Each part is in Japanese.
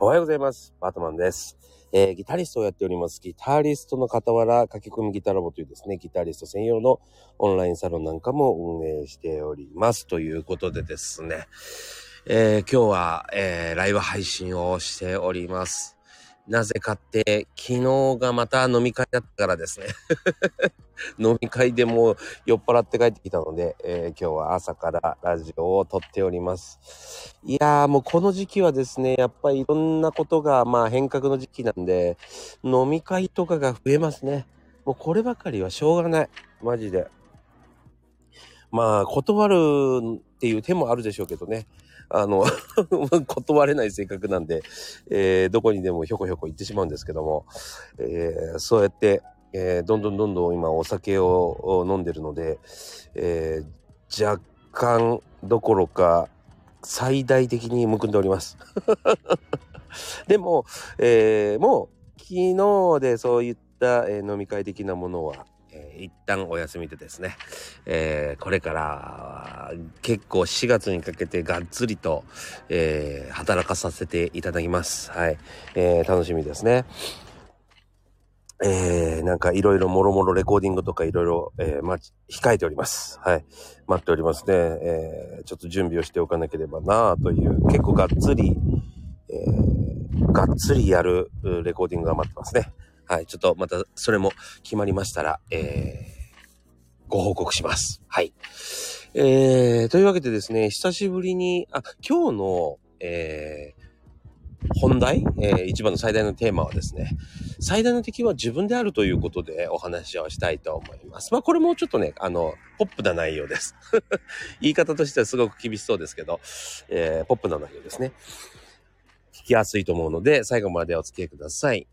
おはようございます。バートマンです。えーギタリストをやっております。ギタリストの傍ら、駆け込みギタラボというですね、ギタリスト専用のオンラインサロンなんかも運営しております。ということでですね、えー今日は、えーライブ配信をしております。なぜかって、昨日がまた飲み会だったからですね。飲み会でも酔っ払って帰ってきたので、えー今日は朝からラジオを撮っております。いやーもうこの時期はですね、やっぱりいろんなことがまあ変革の時期なんで、飲み会とかが増えますね。もうこればかりはしょうがない。マジで。まあ、断るっていう手もあるでしょうけどね。あの、断れない性格なんで、えーどこにでもひょこひょこ行ってしまうんですけども、えーそうやって、えーどんどんどんどん今お酒を飲んでるので、えー若干どころか最大的にむくんでおります。でも、えーもう昨日でそういった、えー飲み会的なものは、一旦お休みでですね、えーこれから結構4月にかけてがっつりと、えー働かさせていただきます。はい。えー楽しみですね。えー、なんかいろいろもろもろレコーディングとかいろいろ、えー、ま、控えております。はい。待っておりますね。えー、ちょっと準備をしておかなければなという、結構がっつり、えー、がっつりやるレコーディングが待ってますね。はい。ちょっとまたそれも決まりましたら、えー、ご報告します。はい。えー、というわけでですね、久しぶりに、あ、今日の、えー、本題、えー一番の最大のテーマはですね、最大の敵は自分であるということでお話をしたいと思います。まあこれもちょっとね、あの、ポップな内容です。言い方としてはすごく厳しそうですけど、えーポップな内容ですね。聞きやすいと思うので、最後までお付き合いください。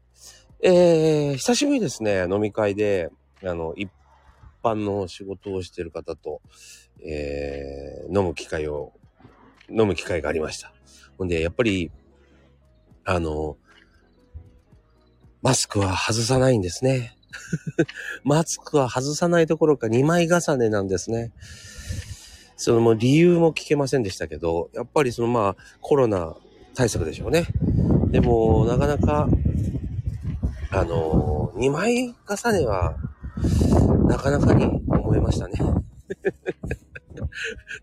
えー、久しぶりですね、飲み会で、あの、一般の仕事をしてる方と、えー飲む機会を、飲む機会がありました。ほんで、やっぱり、あの、マスクは外さないんですね。マスクは外さないどころか2枚重ねなんですね。そのもう理由も聞けませんでしたけど、やっぱりそのまあコロナ対策でしょうね。でもなかなか、あの、2枚重ねはなかなかに思いましたね。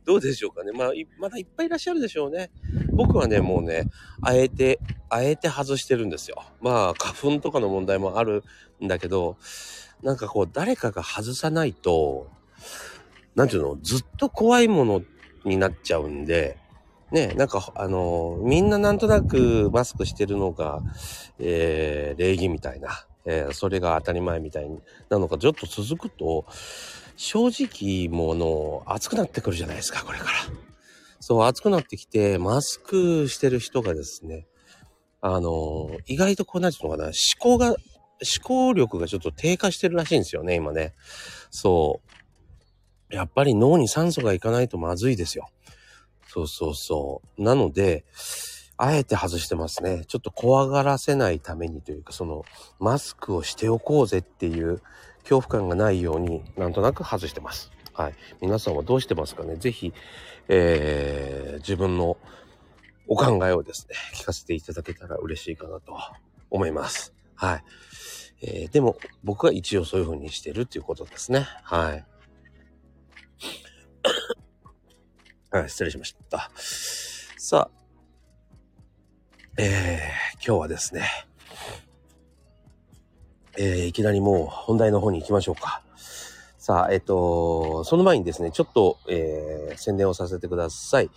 どうでしょうかね。まあ、まだいっぱいいらっしゃるでしょうね。僕はね、もうね、あえて、あえて外してるんですよ。まあ、花粉とかの問題もあるんだけど、なんかこう、誰かが外さないと、なんていうの、ずっと怖いものになっちゃうんで、ね、なんか、あのみんななんとなくマスクしてるのが、えー、礼儀みたいな、えーそれが当たり前みたいなのがちょっと続くと、正直もうの暑くなってくるじゃないですか、これから。そう、暑くなってきて、マスクしてる人がですね、あの意外とこうなんていうのかな、思考が、思考力がちょっと低下してるらしいんですよね、今ね。そう。やっぱり脳に酸素がいかないとまずいですよ。そうそうそう。なので、あえて外してますね。ちょっと怖がらせないためにというか、その、マスクをしておこうぜっていう恐怖感がないように、なんとなく外してます。はい。皆さんはどうしてますかね？ぜひ、えー、自分のお考えをですね、聞かせていただけたら嬉しいかなと思います。はい。えー、でも、僕は一応そういう風にしてるっていうことですね。はい。はい、失礼しました。さあ、えー、今日はですね、えー、いきなりもう本題の方に行きましょうか。さあ、えっ、と、その前にですね、ちょっと、えー、宣伝をさせてください。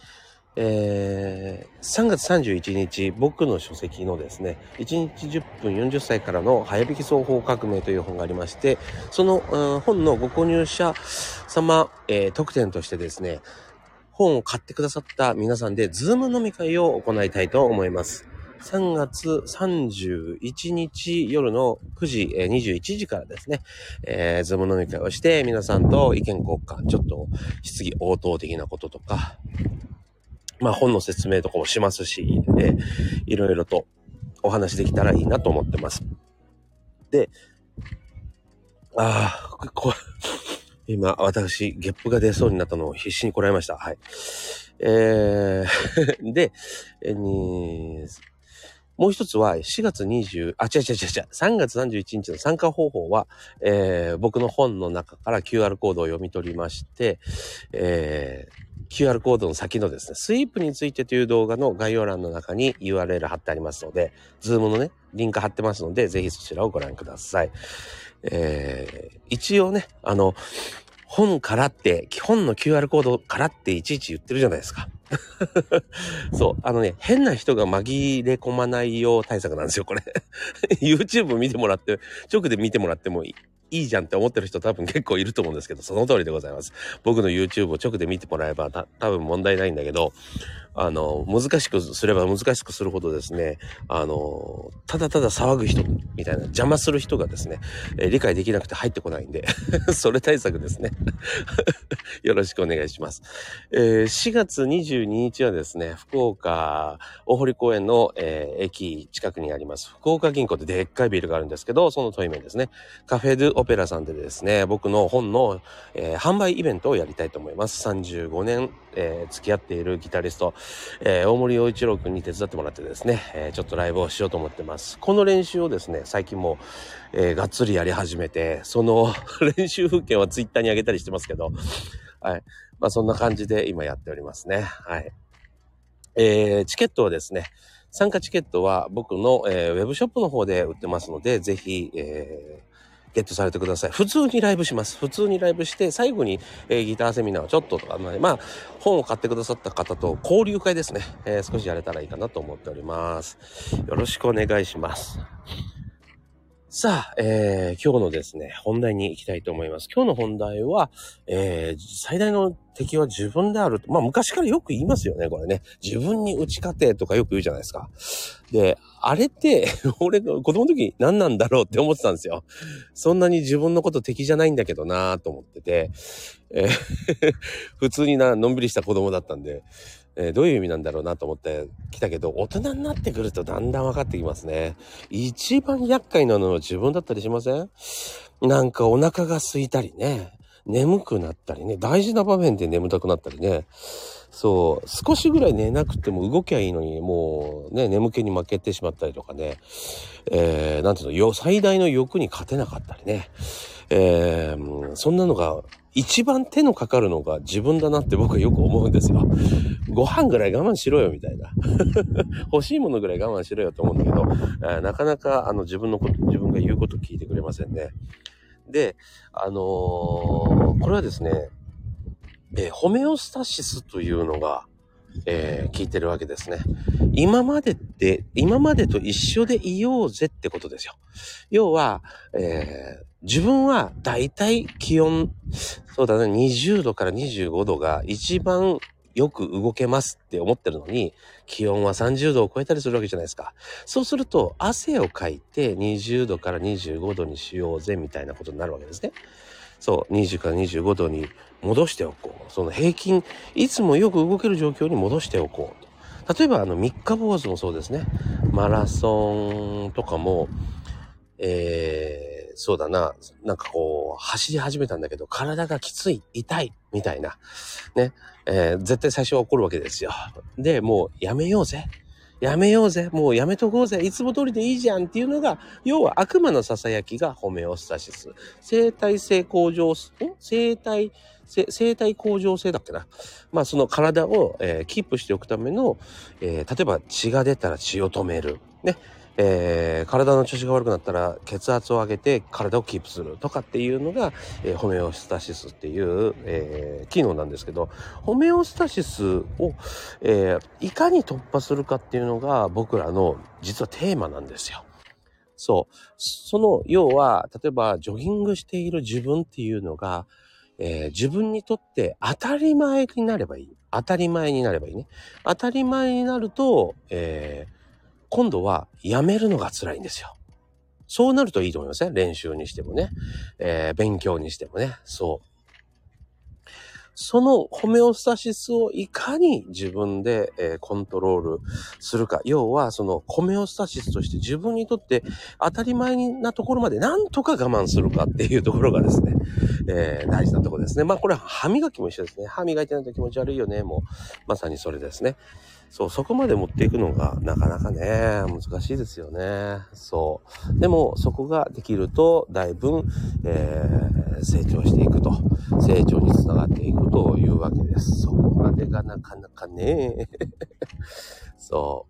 えー、3月31日、僕の書籍のですね、1日10分40歳からの早引き双方革命という本がありまして、その、うん本のご購入者様、えー特典としてですね、本を買ってくださった皆さんで、ズーム飲み会を行いたいと思います。3月31日夜の9時、えー21時からですね、えー、ズーム飲み会をして、皆さんと意見交換、ちょっと質疑応答的なこととか、まあ本の説明とかもしますし、えーいろいろとお話できたらいいなと思ってます。で、ああ、こ今、私、ゲップが出そうになったのを必死にこらえました。はい。えー、で、にもう一つは4月20、あ、違う違う違う違う、3月31日の参加方法は、えー、僕の本の中から QR コードを読み取りまして、えー、QR コードの先のですね、スイープについてという動画の概要欄の中に URL 貼ってありますので、 Zoom のね、リンク貼ってますので、ぜひそちらをご覧ください。えー、一応ね、あの、本からって、基本の QR コードからっていちいち言ってるじゃないですか。そう。あのね、変な人が紛れ込まないよう対策なんですよ、これ。YouTube 見てもらって、直で見てもらってもいい。いいじゃんって思ってる人多分結構いると思うんですけど、その通りでございます。僕の YouTube を直で見てもらえば多分問題ないんだけど、あの、難しくすれば難しくするほどですね、あの、ただただ騒ぐ人みたいな邪魔する人がですね、え、理解できなくて入ってこないんで それ対策ですね よろしくお願いします。えー、4月22日はですね、福岡大堀公園の、えー、駅近くにあります、福岡銀行ってでっかいビルがあるんですけど、その対面ですね、カフェドゥオペラさんでですね、僕の本の、えー、販売イベントをやりたいと思います。35年えー、付き合っているギタリスト、えー、大森洋一郎くんに手伝ってもらってですね、えー、ちょっとライブをしようと思ってます。この練習をですね、最近も、えー、がっつりやり始めて、その 練習風景はツイッターに上げたりしてますけど、はい。まあそんな感じで今やっておりますね。はい。えー、チケットはですね、参加チケットは僕の、えー、ウェブショップの方で売ってますので、ぜひ、えー、ゲットされてください。普通にライブします。普通にライブして、最後に、えー、ギターセミナーをちょっと、あの、まあ、本を買ってくださった方と交流会ですね、えー、少しやれたらいいかなと思っております。よろしくお願いします。さあ、えー、今日のですね、本題に行きたいと思います。今日の本題は、えー、最大の敵は自分であると。まあ、昔からよく言いますよね、これね。自分に打ち勝てとかよく言うじゃないですか。で、あれって、俺の子供の時何なんだろうって思ってたんですよ。そんなに自分のこと敵じゃないんだけどなぁと思ってて、えー 普通にな、のんびりした子供だったんで、えー、どういう意味なんだろうなと思ってきたけど、大人になってくるとだんだん分かってきますね。一番厄介なのは自分だったりしません？なんかお腹が空いたりね、眠くなったりね、大事な場面で眠たくなったりね、そう、少しぐらい寝なくても動きゃいいのに、もうね、眠気に負けてしまったりとかね、えー、なんていうの、最大の欲に勝てなかったりね、えー、そんなのが一番手のかかるのが自分だなって僕はよく思うんですよ。ご飯ぐらい我慢しろよみたいな。欲しいものぐらい我慢しろよと思うんだけど、え、なかなかあの自分のこと、自分が言うこと聞いてくれませんね。で、あのー、これはですね、えー、ホメオスタシスというのが、えー、聞いてるわけですね。今までって、今までと一緒でいようぜってことですよ。要は、えー、自分はだいたい気温、そうだね、20度から25度が一番よく動けますって思ってるのに、気温は30度を超えたりするわけじゃないですか。そうすると、汗をかいて20度から25度にしようぜみたいなことになるわけですね。そう、20から25度に戻しておこう。その平均、いつもよく動ける状況に戻しておこう。例えば、あの、三日坊主もそうですね。マラソンとかも、えー、そうだな、なんかこう、走り始めたんだけど、体がきつい、痛い、みたいな。ね。えー、絶対最初は怒るわけですよ。で、もう、やめようぜ。やめようぜ。もうやめとこうぜ。いつも通りでいいじゃんっていうのが、要は悪魔の囁きがホメオスタシス。生体性向上、ん？生体、生体向上性だっけな？まあその体を、えー、キープしておくための、えー、例えば血が出たら血を止める。ね。えー、体の調子が悪くなったら血圧を上げて体をキープするとかっていうのが、えー、ホメオスタシスっていう、えー、機能なんですけど、ホメオスタシスを、えいかに突破するかっていうのが僕らの実はテーマなんですよ。そう。その、要は、例えば、ジョギングしている自分っていうのが、え、自分にとって当たり前になればいい。当たり前になればいいね。当たり前になると、えー、今度はやめるのが辛いんですよ。そうなるといいと思いますね。練習にしてもね。えー、勉強にしてもね。そう。そのホメオスタシスをいかに自分で、えー、コントロールするか。要は、そのホメオスタシスとして自分にとって当たり前なところまでなんとか我慢するかっていうところがですね、えー、大事なところですね。まあこれは歯磨きも一緒ですね。歯磨いてないと気持ち悪いよね。もう、まさにそれですね。そう、そこまで持っていくのがなかなかね、難しいですよね。そう。でも、そこができると、だいぶ、えー、成長していくと。成長につながっていくというわけです。そこまでがなかなかね。そ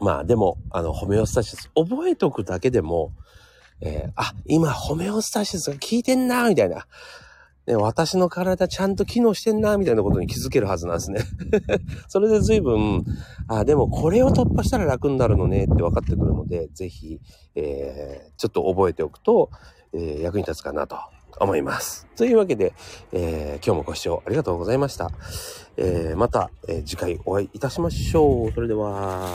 う。まあでも、あの、ホメオスタシス、覚えておくだけでも、えー、あ、今、ホメオスタシスが効いてんな、みたいな。ね、私の体ちゃんと機能してんな、みたいなことに気づけるはずなんですね。それで随分、あ、でもこれを突破したら楽になるのねって分かってくるので、ぜひ、えー、ちょっと覚えておくと、えー、役に立つかなと思います。というわけで、えー、今日もご視聴ありがとうございました。え、また、え次回お会いいたしましょう。それでは。